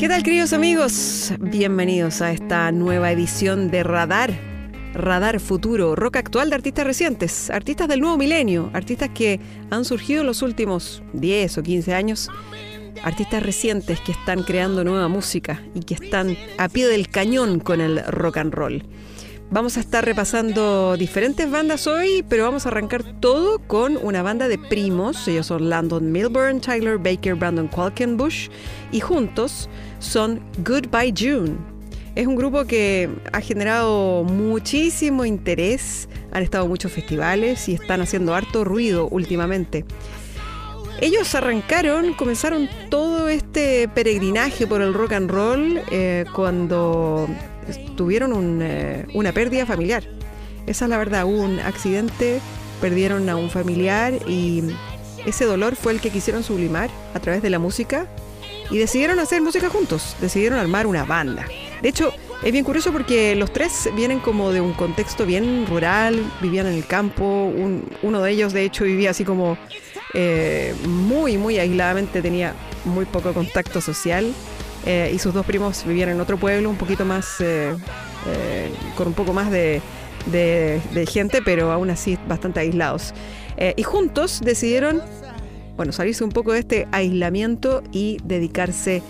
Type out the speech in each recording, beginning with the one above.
¿Qué tal queridos amigos? Bienvenidos a esta nueva edición de Radar. Radar Futuro, rock actual de artistas recientes, artistas del nuevo milenio, artistas que han surgido en los últimos 10 o 15 años, artistas recientes que están creando nueva música y que están a pie del cañón con el rock and roll. Vamos a estar repasando diferentes bandas hoy, pero vamos a arrancar todo con una banda de primos. Ellos son Landon Milburn, Tyler Baker, Brandon Qualkenbush y juntos son Goodbye June. Es un grupo que ha generado muchísimo interés, han estado en muchos festivales y están haciendo harto ruido últimamente. Ellos arrancaron, comenzaron todo este peregrinaje por el rock and roll eh, cuando tuvieron eh, una pérdida familiar. Esa es la verdad, un accidente, perdieron a un familiar y ese dolor fue el que quisieron sublimar a través de la música y decidieron hacer música juntos, decidieron armar una banda. De hecho, es bien curioso porque los tres vienen como de un contexto bien rural, vivían en el campo, uno de ellos de hecho vivía así como eh, muy, muy aisladamente, tenía muy poco contacto social eh, y sus dos primos vivían en otro pueblo un poquito más, eh, eh, con un poco más de, de, de, gente, pero aún así bastante aislados. y juntos decidieron, bueno, salirse un poco de este aislamiento y dedicarse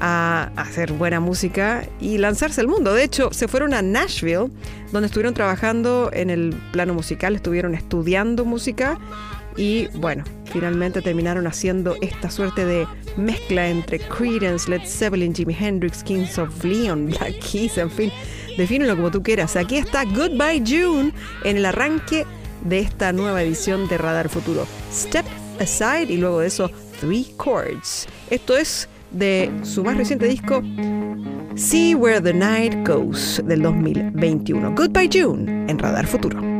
a hacer buena música y lanzarse al mundo. De hecho, se fueron a Nashville, donde estuvieron trabajando en el plano musical, estuvieron estudiando música y bueno, finalmente terminaron haciendo esta suerte de mezcla entre Creedence, Led Zeppelin, Jimi Hendrix, Kings of Leon, Black Keys, en fin, defínelo como tú quieras. Aquí está Goodbye June en el arranque de esta nueva edición de Radar Futuro. Step Aside y luego de eso Three Chords. Esto es de su más reciente disco See Where the Night Goes del 2021. Goodbye June en Radar Futuro.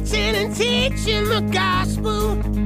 preaching and teaching the gospel.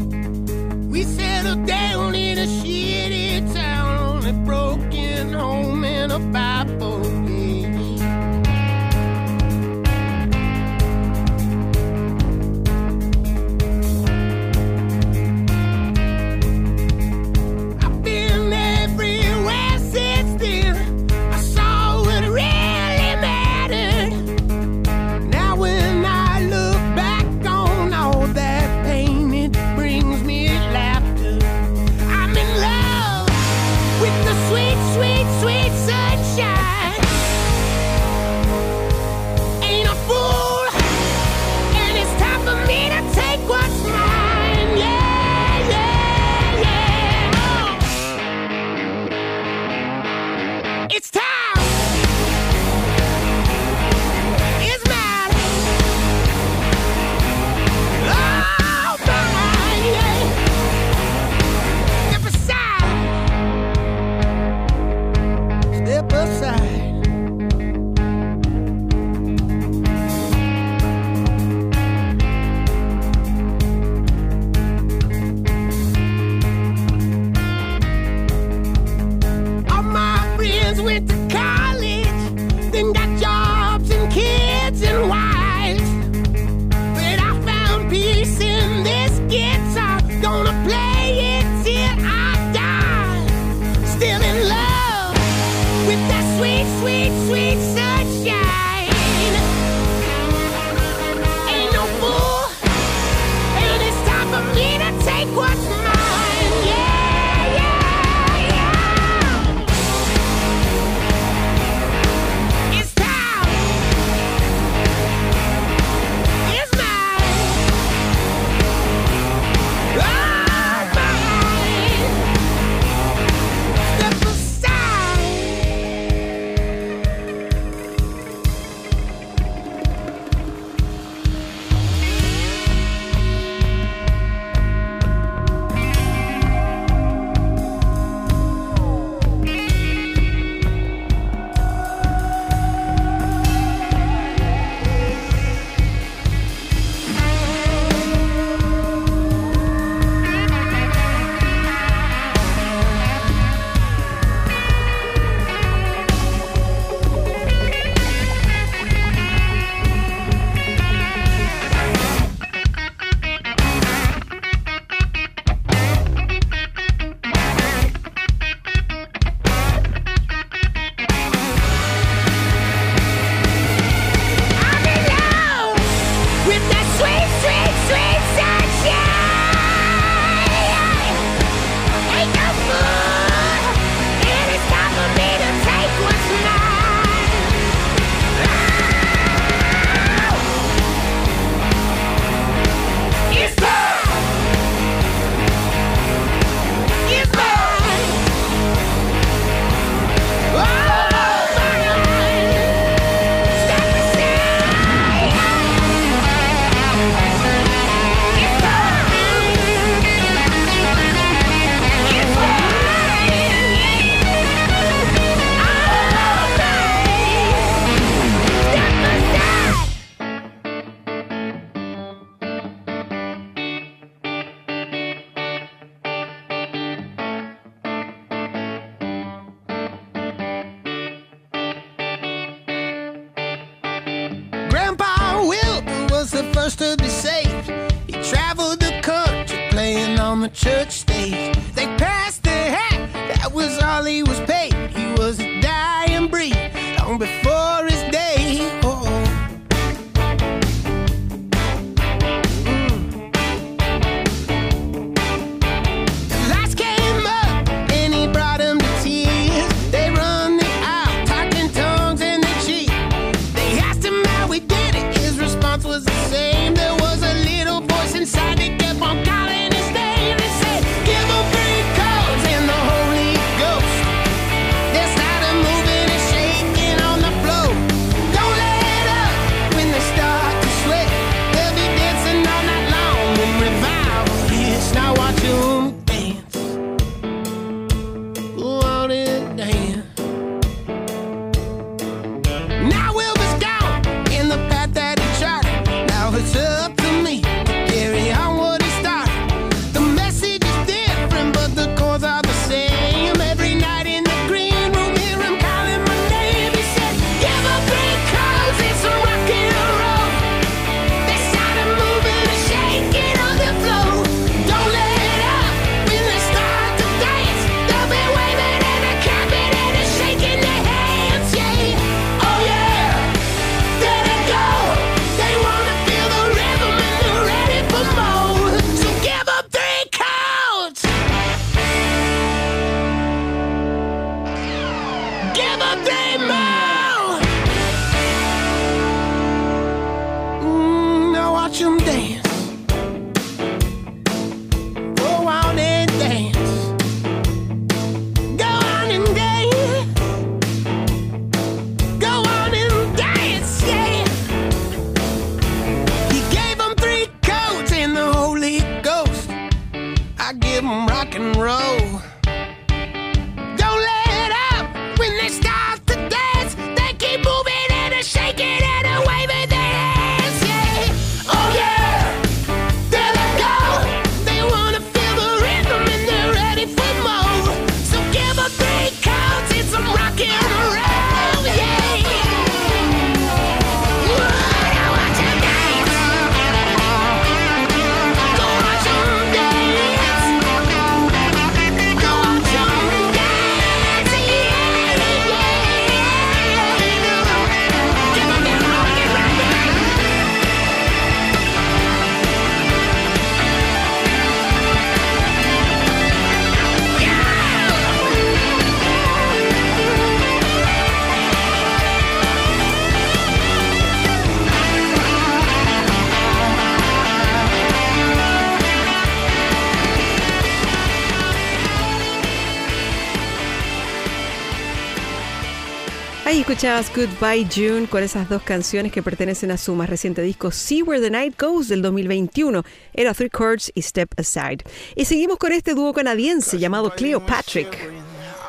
Escuchabas Goodbye June con esas dos canciones que pertenecen a su más reciente disco See Where the Night Goes del 2021. Era Three Chords y Step Aside. Y seguimos con este dúo canadiense llamado Cleopatrick.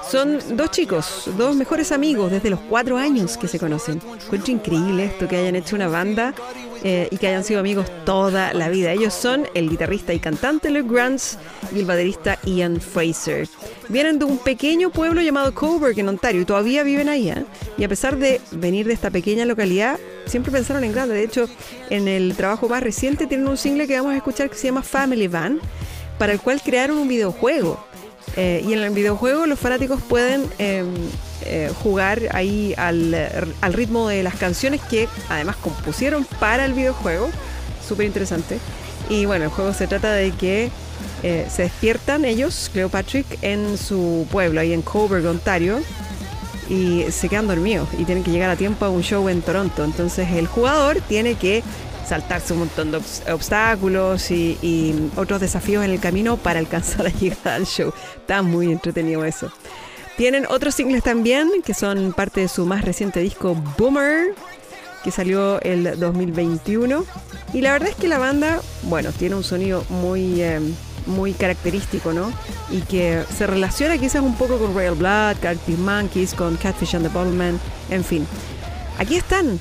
Son dos chicos, dos mejores amigos desde los cuatro años que se conocen. Encuentro increíble esto que hayan hecho una banda eh, y que hayan sido amigos toda la vida. Ellos son el guitarrista y cantante Luke Grants y el baterista Ian Fraser. Vienen de un pequeño pueblo llamado Coburg en Ontario y todavía viven ahí. ¿eh? Y a pesar de venir de esta pequeña localidad, siempre pensaron en grande. De hecho, en el trabajo más reciente tienen un single que vamos a escuchar que se llama Family Van, para el cual crearon un videojuego. Eh, y en el videojuego los fanáticos pueden eh, jugar ahí al, al ritmo de las canciones que además compusieron para el videojuego. Súper interesante. Y bueno, el juego se trata de que eh, se despiertan ellos, Cleopatrick, en su pueblo, ahí en Coburg, Ontario, y se quedan dormidos y tienen que llegar a tiempo a un show en Toronto. Entonces el jugador tiene que saltarse un montón de obs- obstáculos y, otros desafíos en el camino para alcanzar a llegar al show. Está muy entretenido eso. Tienen otros singles también que son parte de su más reciente disco Boomer, que salió el 2021. Y la verdad es que la banda, bueno, tiene un sonido muy, eh, muy característico, ¿no? Y que se relaciona quizás un poco con Royal Blood, Arctic Monkeys, con Catfish and the Bottlemen, en fin. Aquí están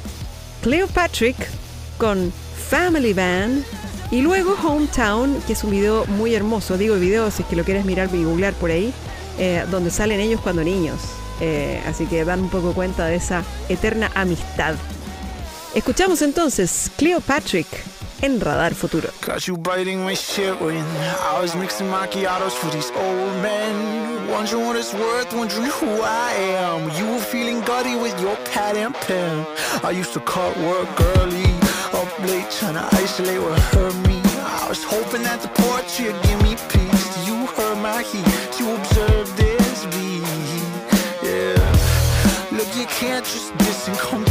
Cleopatrick con Family Band y luego Hometown, que es un video muy hermoso. Digo video si es que lo quieres mirar y googlear por ahí, eh, donde salen ellos cuando niños. Eh, así que dan un poco cuenta de esa eterna amistad. Escuchamos entonces Cleopatrick en Radar Futuro. Got you biting my shit when I was mixing macchiatos for these old men. Wondering what it's worth, wondering who I am. You were feeling gutty with your pad and pen. I used to cut work early, up late, trying to isolate what hurt me. I was hoping that the portrait give me can't just diss and come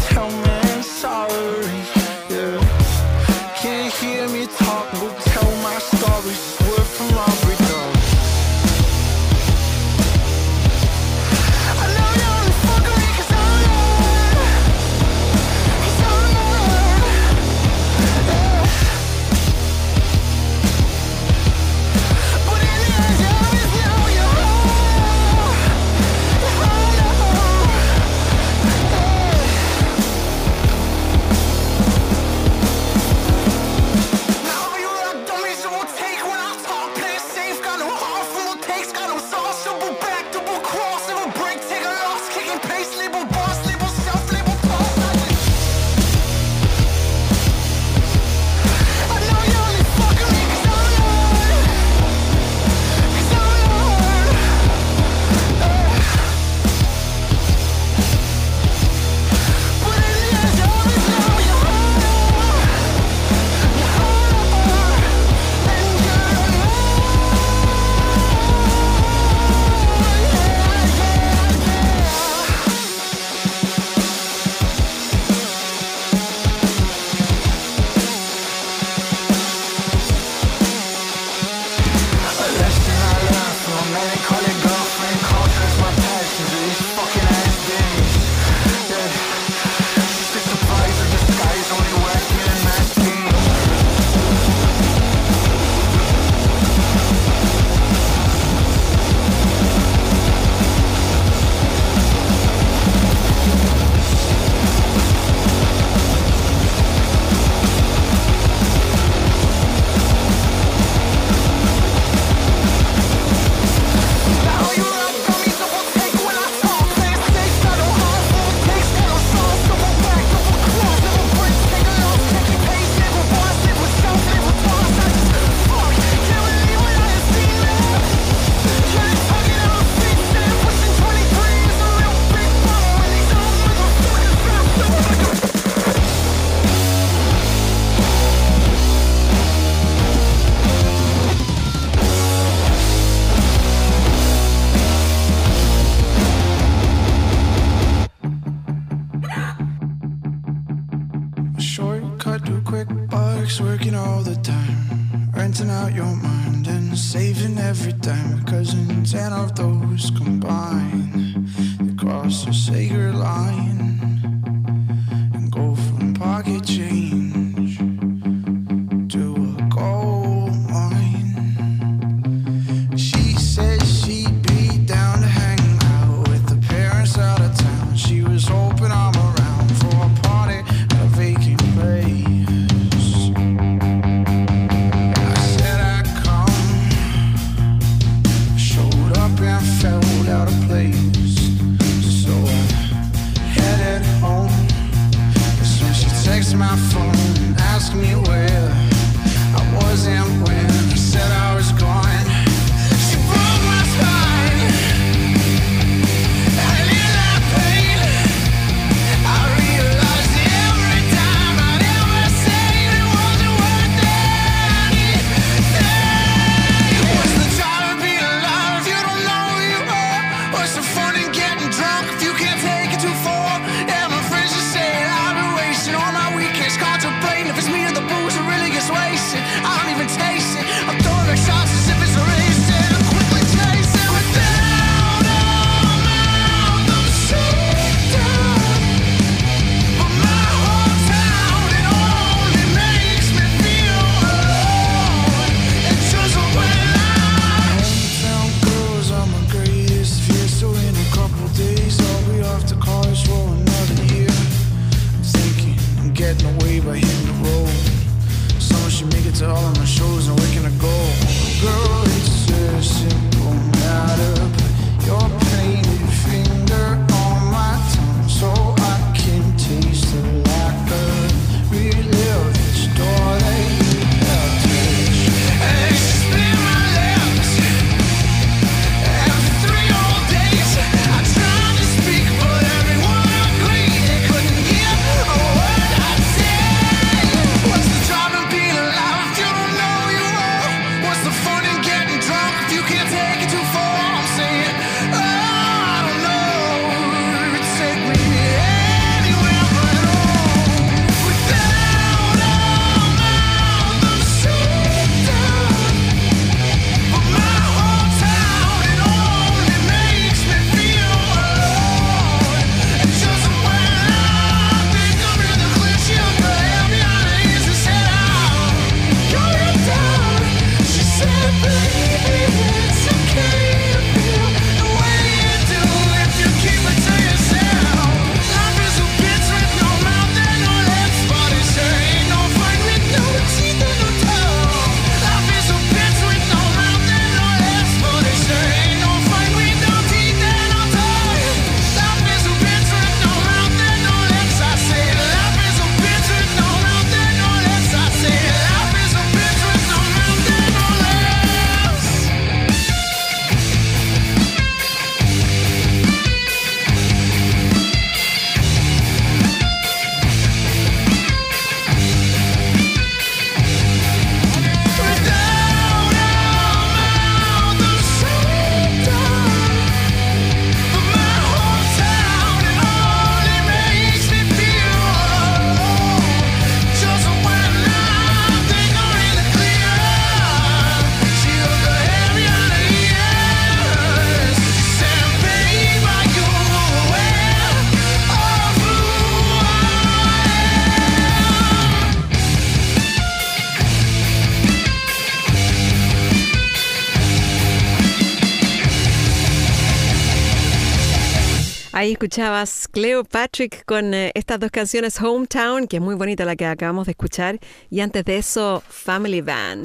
Cleo Patrick con eh, estas dos canciones Hometown, que es muy bonita la que acabamos de escuchar, y antes de eso Family Van.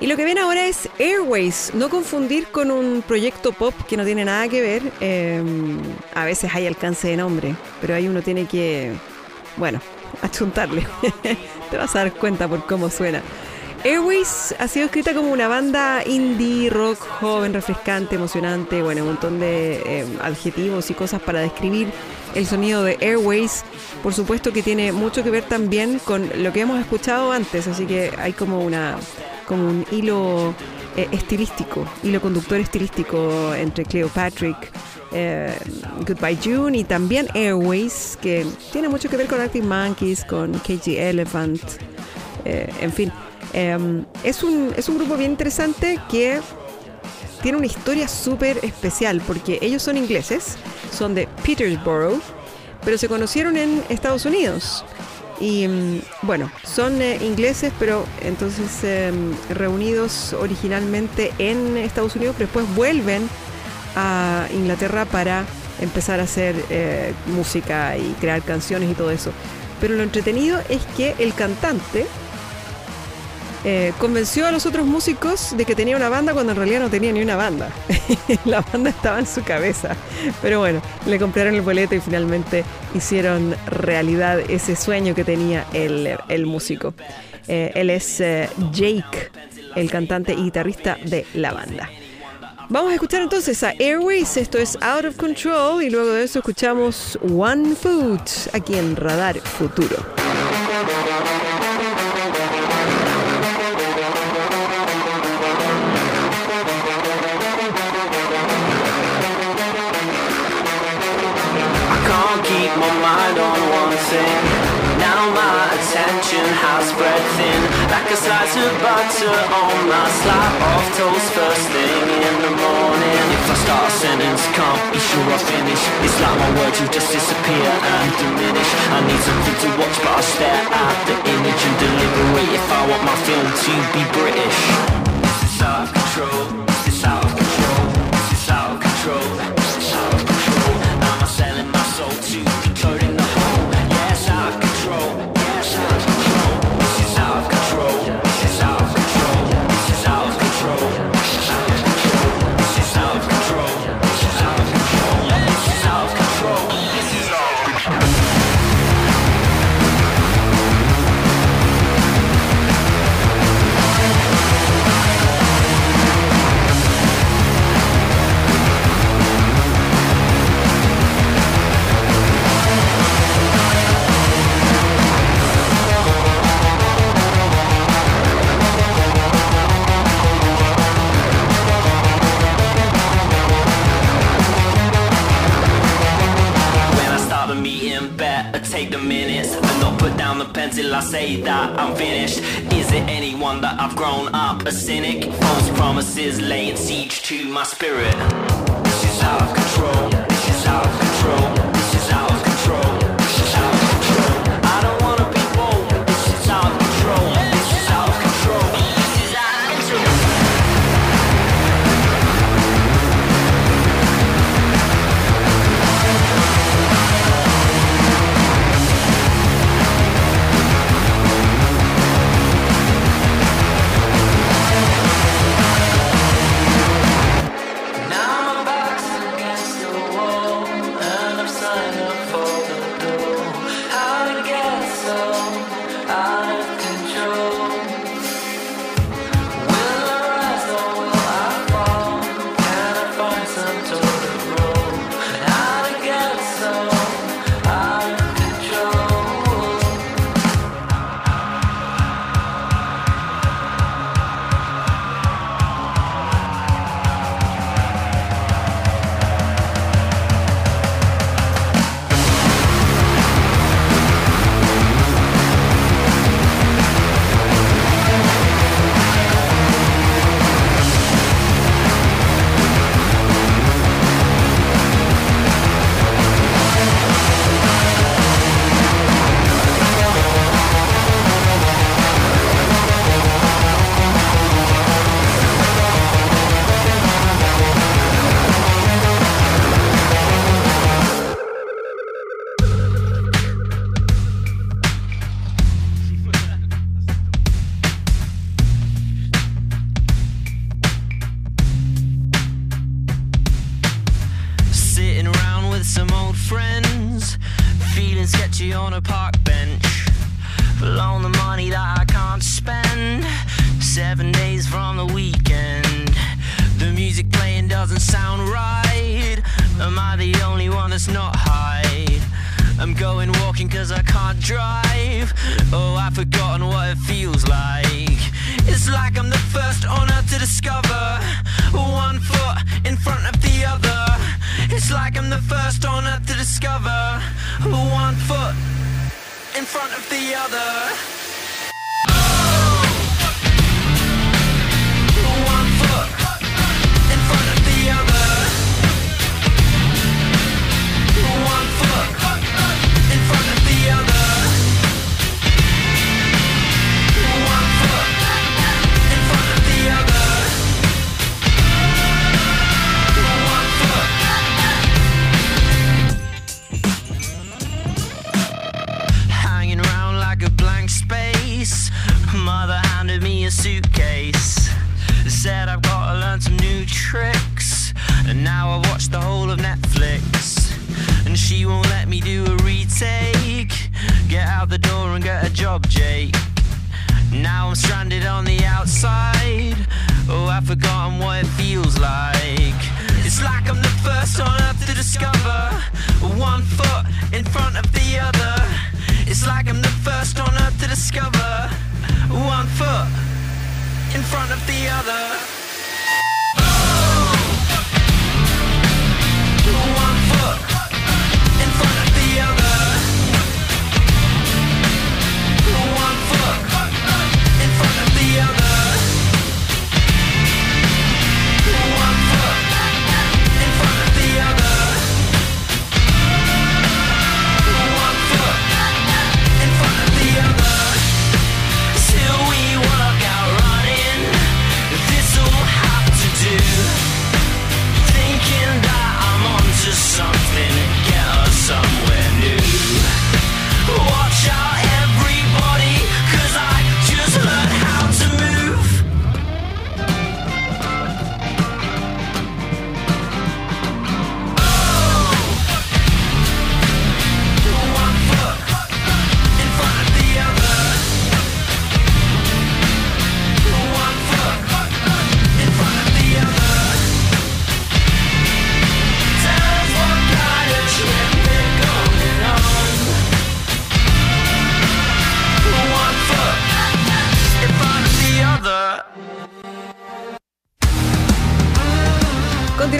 Y lo que viene ahora es Airways, no confundir con un proyecto pop que no tiene nada que ver. Eh, a veces hay alcance de nombre, pero ahí uno tiene que, bueno, achuntarle. Te vas a dar cuenta por cómo suena. Airways ha sido escrita como una banda indie, rock, joven, refrescante, emocionante, bueno, un montón de eh, adjetivos y cosas para describir el sonido de Airways. Por supuesto que tiene mucho que ver también con lo que hemos escuchado antes, así que hay como una como un hilo eh, estilístico, hilo conductor estilístico entre Cleopatrick, eh, Goodbye June y también Airways, que tiene mucho que ver con Arctic Monkeys, con KG Elephant, en fin. Em, es, un, es un grupo bien interesante que tiene una historia súper especial porque ellos son ingleses, son de Petersborough, pero se conocieron en Estados Unidos. Y em, bueno, son eh, ingleses, pero entonces em, reunidos originalmente en Estados Unidos, pero después vuelven a Inglaterra para empezar a hacer eh, música y crear canciones y todo eso. Pero lo entretenido es que el cantante, eh, convenció a los otros músicos de que tenía una banda cuando en realidad no tenía ni una banda. la banda estaba en su cabeza. Pero bueno, le compraron el boleto y finalmente hicieron realidad ese sueño que tenía el, músico. Eh, él es eh, Jake, el cantante y guitarrista de la banda. Vamos a escuchar entonces a Airways, esto es Out of Control y luego de eso escuchamos One Food aquí en Radar Futuro. Spread thin. Like a slice of butter on my slap off toast First thing in the morning. If I start a sentence, can't be sure I finish It's like my words will just disappear and diminish. I need something to watch but I stare at the image and deliberate If I want my film to be British This is out of control This is out suitcase. Said I've got to learn some new tricks. And now I've watched the whole of Netflix. And she won't let me do a retake. Get out the door and get a job, Jake. Now I'm stranded on the outside. Oh, I've forgotten what it feels like. It's like I'm the first on earth to discover one foot in front of the other. It's like I'm the first on earth to discover one foot in front of the other. sun.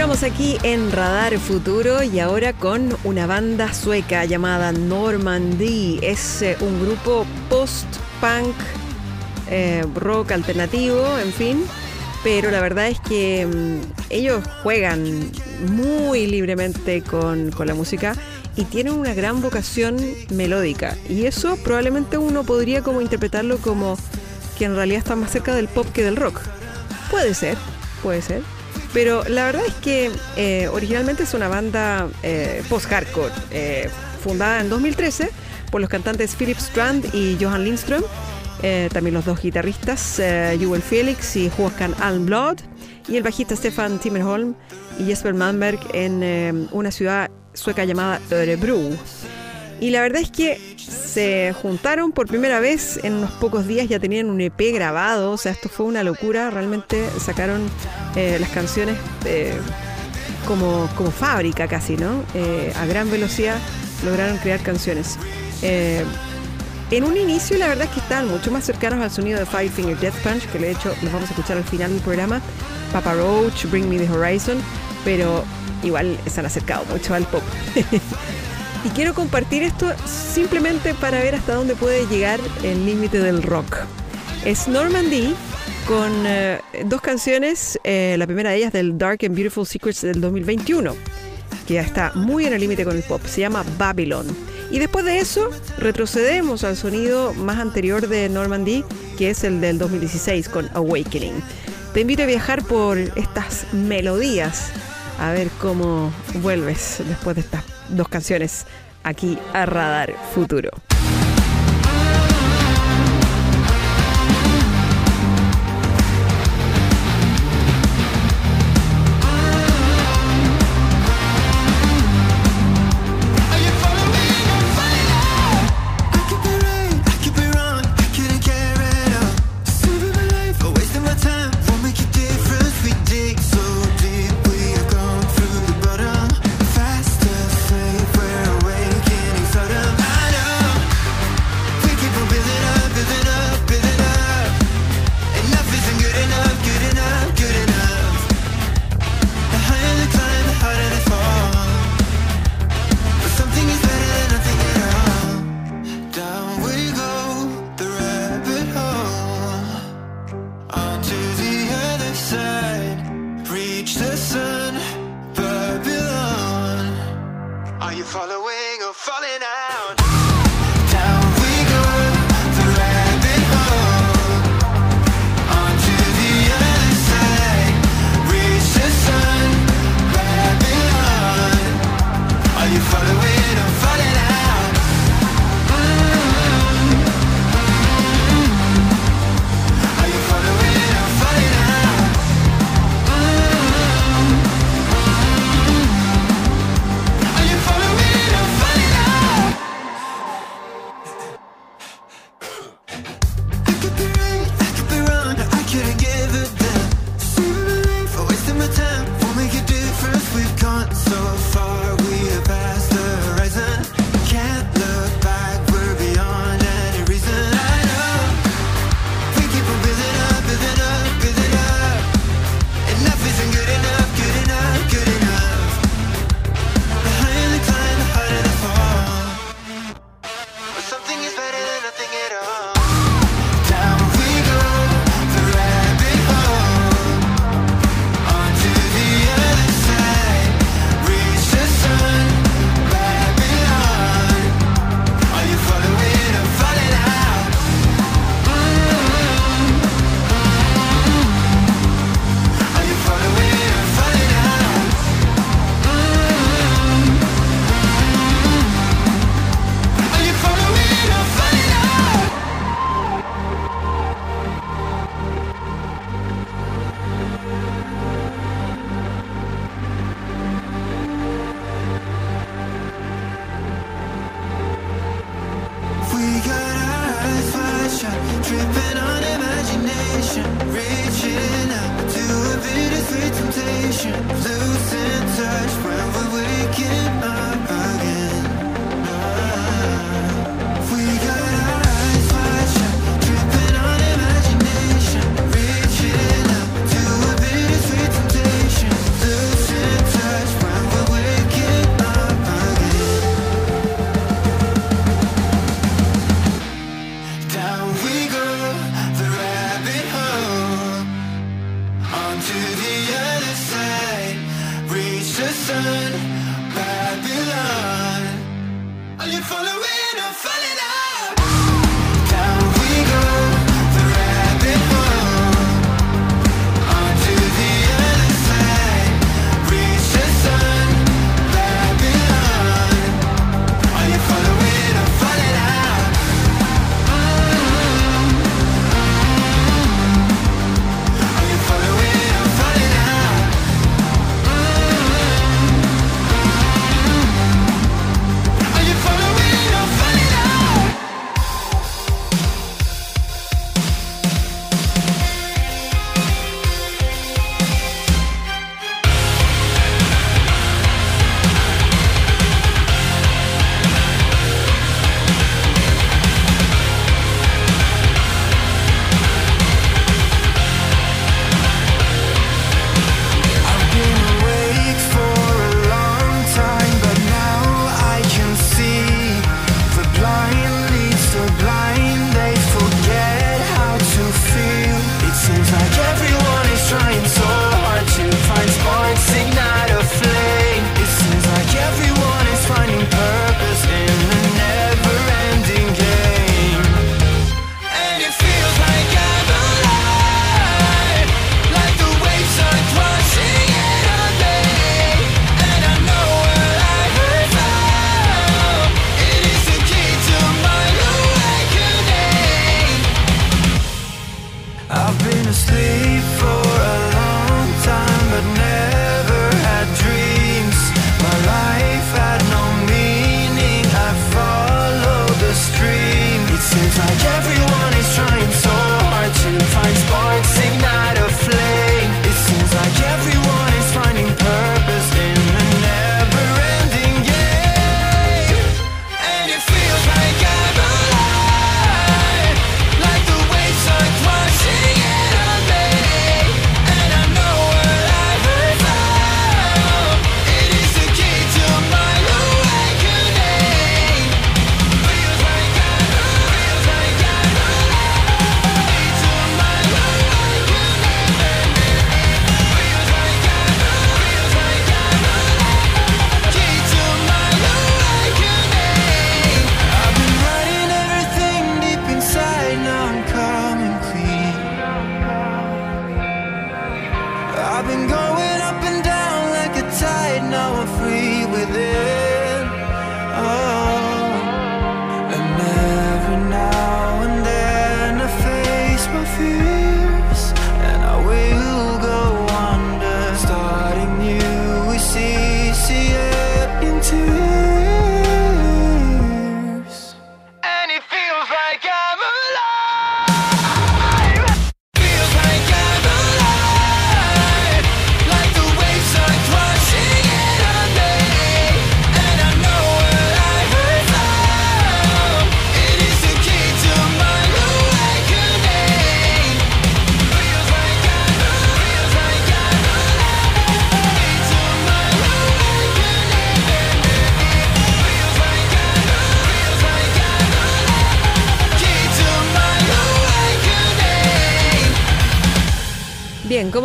Continuamos aquí en Radar Futuro y ahora con una banda sueca llamada Normandy. Es eh, un grupo post-punk, eh, rock alternativo, en fin. Pero la verdad es que mm, ellos juegan muy libremente con, con la música y tienen una gran vocación melódica. Y eso probablemente uno podría como interpretarlo como que en realidad está más cerca del pop que del rock. Puede ser, puede ser. Pero la verdad es que eh, originalmente es una banda eh, post-hardcore, eh, fundada en 2013 por los cantantes Philip Strand y Johan Lindström, también los dos guitarristas Joel Felix y Håkan Almblad, y el bajista Stefan Timmerholm y Jesper Malmberg en una ciudad sueca llamada Örebro. Y la verdad es que se juntaron por primera vez en unos pocos días, ya tenían un EP grabado, o sea, esto fue una locura, realmente sacaron eh, las canciones eh, como, como fábrica casi, ¿no? Eh, a gran velocidad lograron crear canciones. En un inicio la verdad es que estaban mucho más cercanos al sonido de Five Finger Death Punch, que de hecho los vamos a escuchar al final del programa, Papa Roach, Bring Me the Horizon, pero igual se han acercado mucho al pop. Y quiero compartir esto simplemente para ver hasta dónde puede llegar el límite del rock. Es Normandy con eh, dos canciones, eh, la primera de ellas del Dark and Beautiful Secrets del 2021, que ya está muy en el límite con el pop, se llama Babylon. Y después de eso retrocedemos al sonido más anterior de Normandy, que es el del 2016 con Awakening. Te invito a viajar por estas melodías, a ver cómo vuelves después de estas dos canciones aquí a Radar Futuro.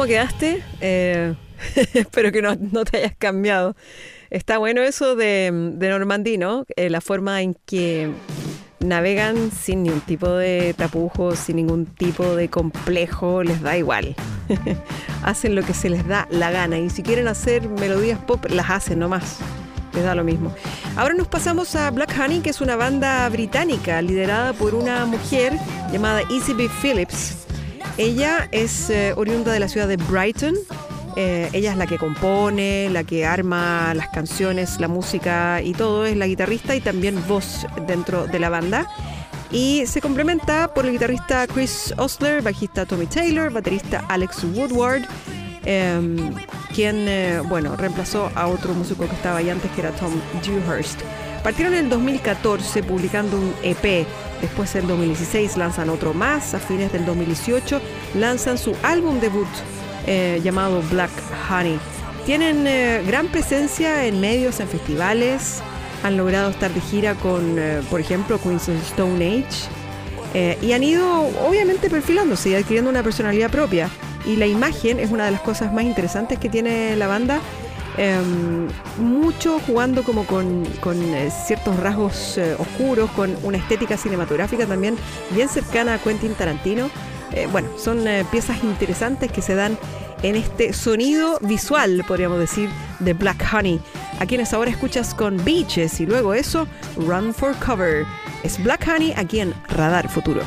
¿Cómo quedaste? Eh, espero que no, te hayas cambiado. Está bueno eso de, de ¿no? Eh, la forma en que navegan sin ningún tipo de tapujos, sin ningún tipo de complejo, les da igual. hacen lo que se les da la gana y si quieren hacer melodías pop, las hacen nomás. Les da lo mismo. Ahora nos pasamos a Black Honey, que es una banda británica liderada por una mujer llamada Easy B. Phillips. Ella es eh, oriunda de la ciudad de Brighton. Eh, ella es la que compone, la que arma las canciones, la música y todo. Es la guitarrista y también voz dentro de la banda. Y se complementa por el guitarrista Chris Osler, bajista Tommy Taylor, baterista Alex Woodward, em, quien, eh, bueno, reemplazó a otro músico que estaba ahí antes, que era Tom Dewhurst. Partieron en el 2014 publicando un EP. Después en 2016 lanzan otro más. A fines del 2018 lanzan su álbum debut eh, llamado Black Honey. Tienen eh, gran presencia en medios, en festivales. Han logrado estar de gira con, eh, por ejemplo, Queens Stone Age. y han ido, obviamente, perfilándose y adquiriendo una personalidad propia. Y la imagen es una de las cosas más interesantes que tiene la banda. Em, mucho jugando como con, con, eh, ciertos rasgos eh, oscuros, con una estética cinematográfica también bien cercana a Quentin Tarantino. Eh, bueno, son eh, piezas interesantes que se dan en este sonido visual, podríamos decir, de Black Honey. A quienes ahora escuchas con Beaches y luego eso, Run for Cover. Es Black Honey aquí en Radar Futuro.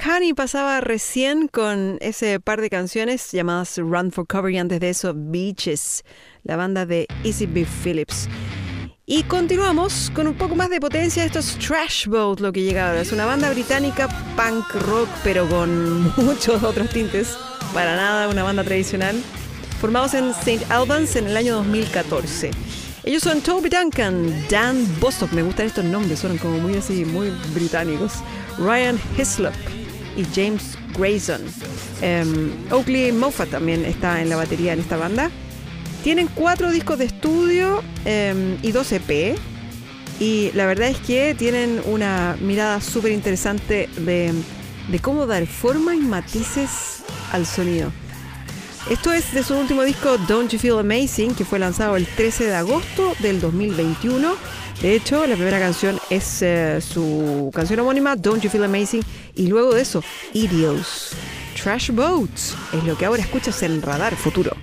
Honey pasaba recién con ese par de canciones llamadas Run for Cover y antes de eso Beaches, la banda de Easy B. Phillips. Y continuamos con un poco más de potencia. Esto es Trash Boat, lo que llega ahora. Es una banda británica punk rock, pero con muchos otros tintes. Para nada una banda tradicional. Formados en St. Albans en el año 2014. Ellos son Toby Duncan, Dan Bostock, me gustan estos nombres, suenan como muy así, muy británicos. Ryan Hislop y James Grayson. Em, Oakley Moffat también está en la batería en esta banda. Tienen cuatro discos de estudio em, y dos EP. Y la verdad es que tienen una mirada súper interesante de, de cómo dar forma y matices al sonido. Esto es de su último disco Don't You Feel Amazing, que fue lanzado el 13 de agosto del 2021. De hecho, la primera canción es eh, su canción homónima, Don't You Feel Amazing, y luego de eso, Idios. Trash Boats es lo que ahora escuchas en Radar Futuro.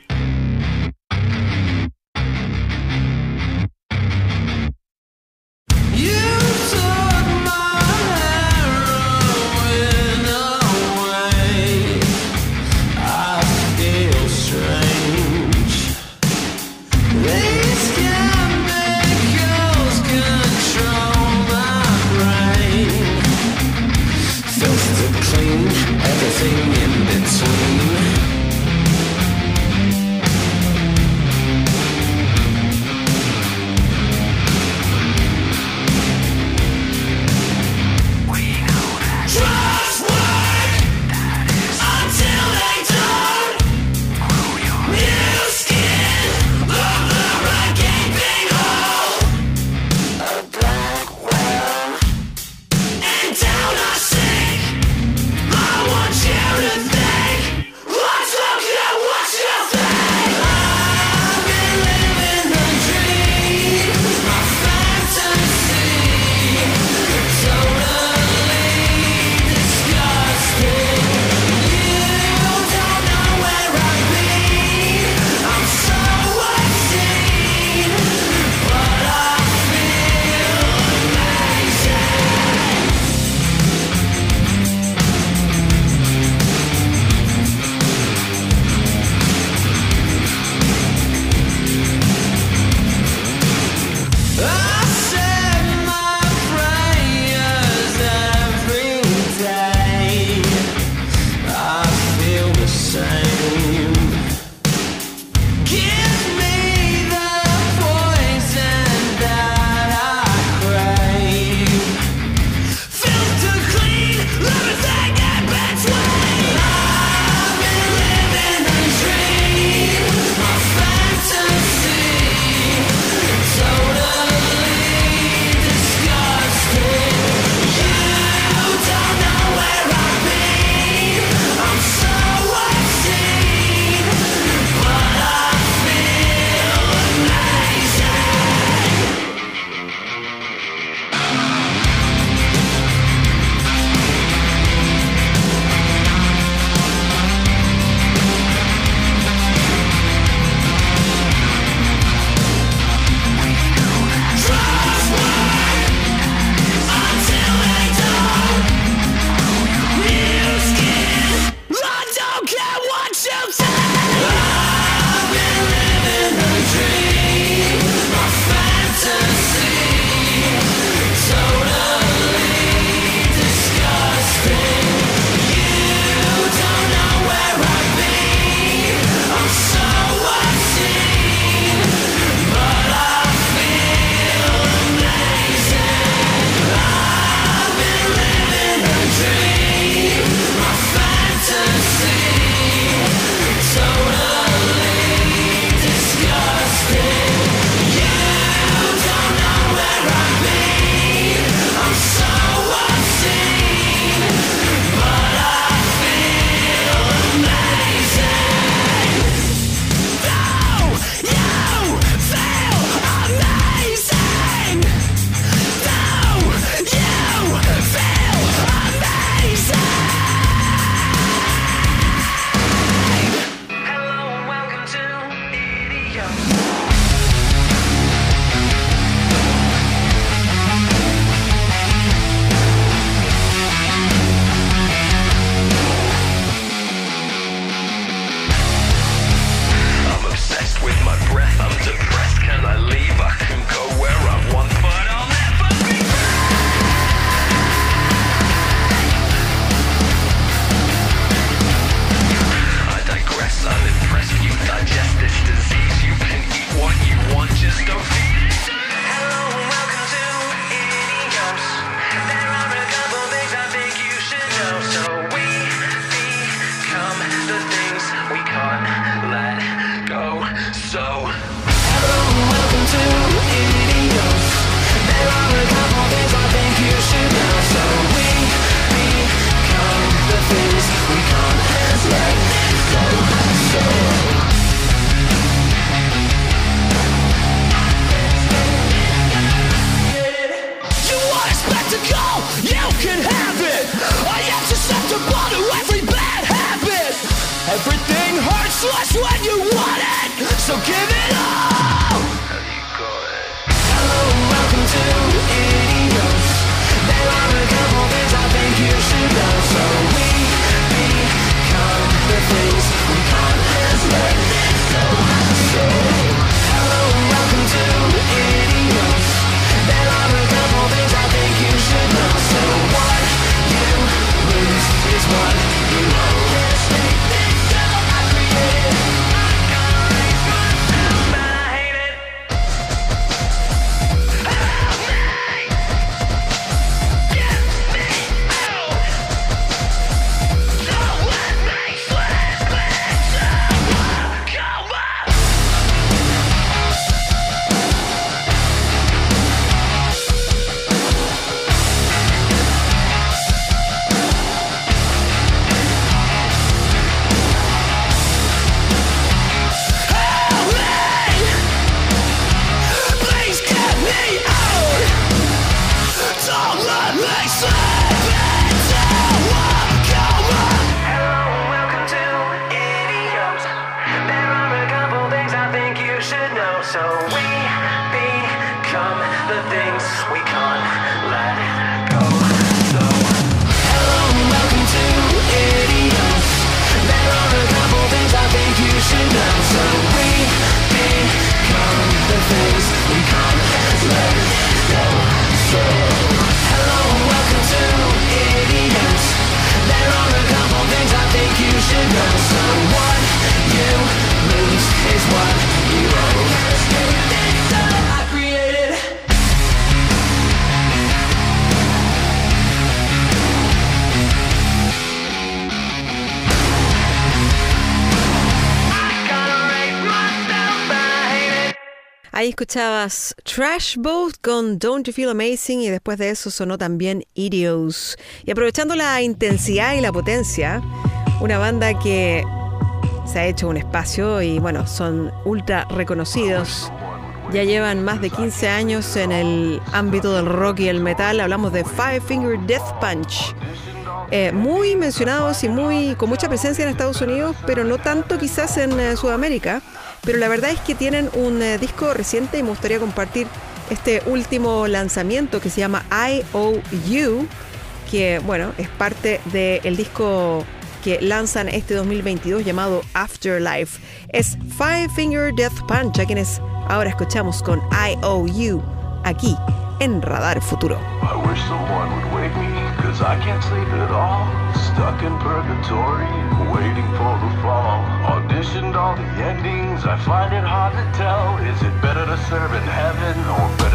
Escuchabas Trash Boat con Don't You Feel Amazing y después de eso sonó también Idiots. Y aprovechando la intensidad y la potencia, una banda que se ha hecho un espacio y bueno, son ultra reconocidos. Ya llevan más de 15 años en el ámbito del rock y el metal. Hablamos de Five Finger Death Punch. Eh, muy mencionados y muy con mucha presencia en Estados Unidos, pero no tanto quizás en eh, Sudamérica. Pero la verdad es que tienen un eh, disco reciente y me gustaría compartir este último lanzamiento que se llama IOU, que bueno, es parte del disco que lanzan este 2022 llamado Afterlife. Es Five Finger Death Punch, a quienes ahora escuchamos con IOU aquí en Radar Futuro. Cause I can't sleep at all. Stuck in purgatory, waiting for the fall. Auditioned all the endings, I find it hard to tell. Is it better to serve in heaven or better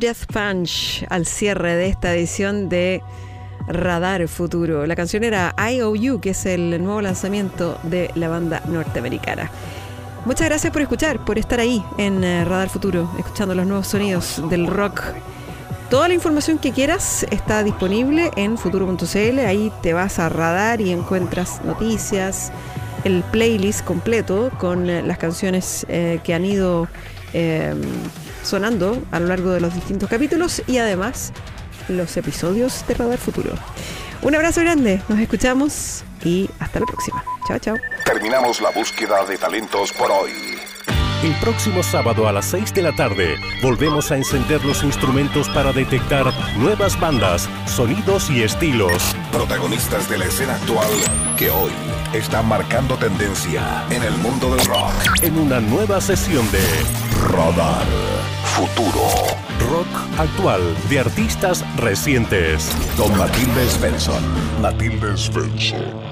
Death Punch al cierre de esta edición de Radar Futuro. La canción era IOU, que es el nuevo lanzamiento de la banda norteamericana. Muchas gracias por escuchar, por estar ahí en eh, Radar Futuro, escuchando los nuevos sonidos del rock. Toda la información que quieras está disponible en futuro.cl. Ahí te vas a radar y encuentras noticias, el playlist completo con eh, las canciones eh, que han ido eh, sonando a lo largo de los distintos capítulos y además los episodios de Radar Futuro. Un abrazo grande, nos escuchamos y hasta la próxima. Chao, chao. Terminamos la búsqueda de talentos por hoy. El próximo sábado a las 6 de la tarde volvemos a encender los instrumentos para detectar nuevas bandas, sonidos y estilos. Protagonistas de la escena actual que hoy están marcando tendencia en el mundo del rock. En una nueva sesión de Radar Futuro. rock actual de artistas recientes. Con Matilde Svensson. Matilde Svensson.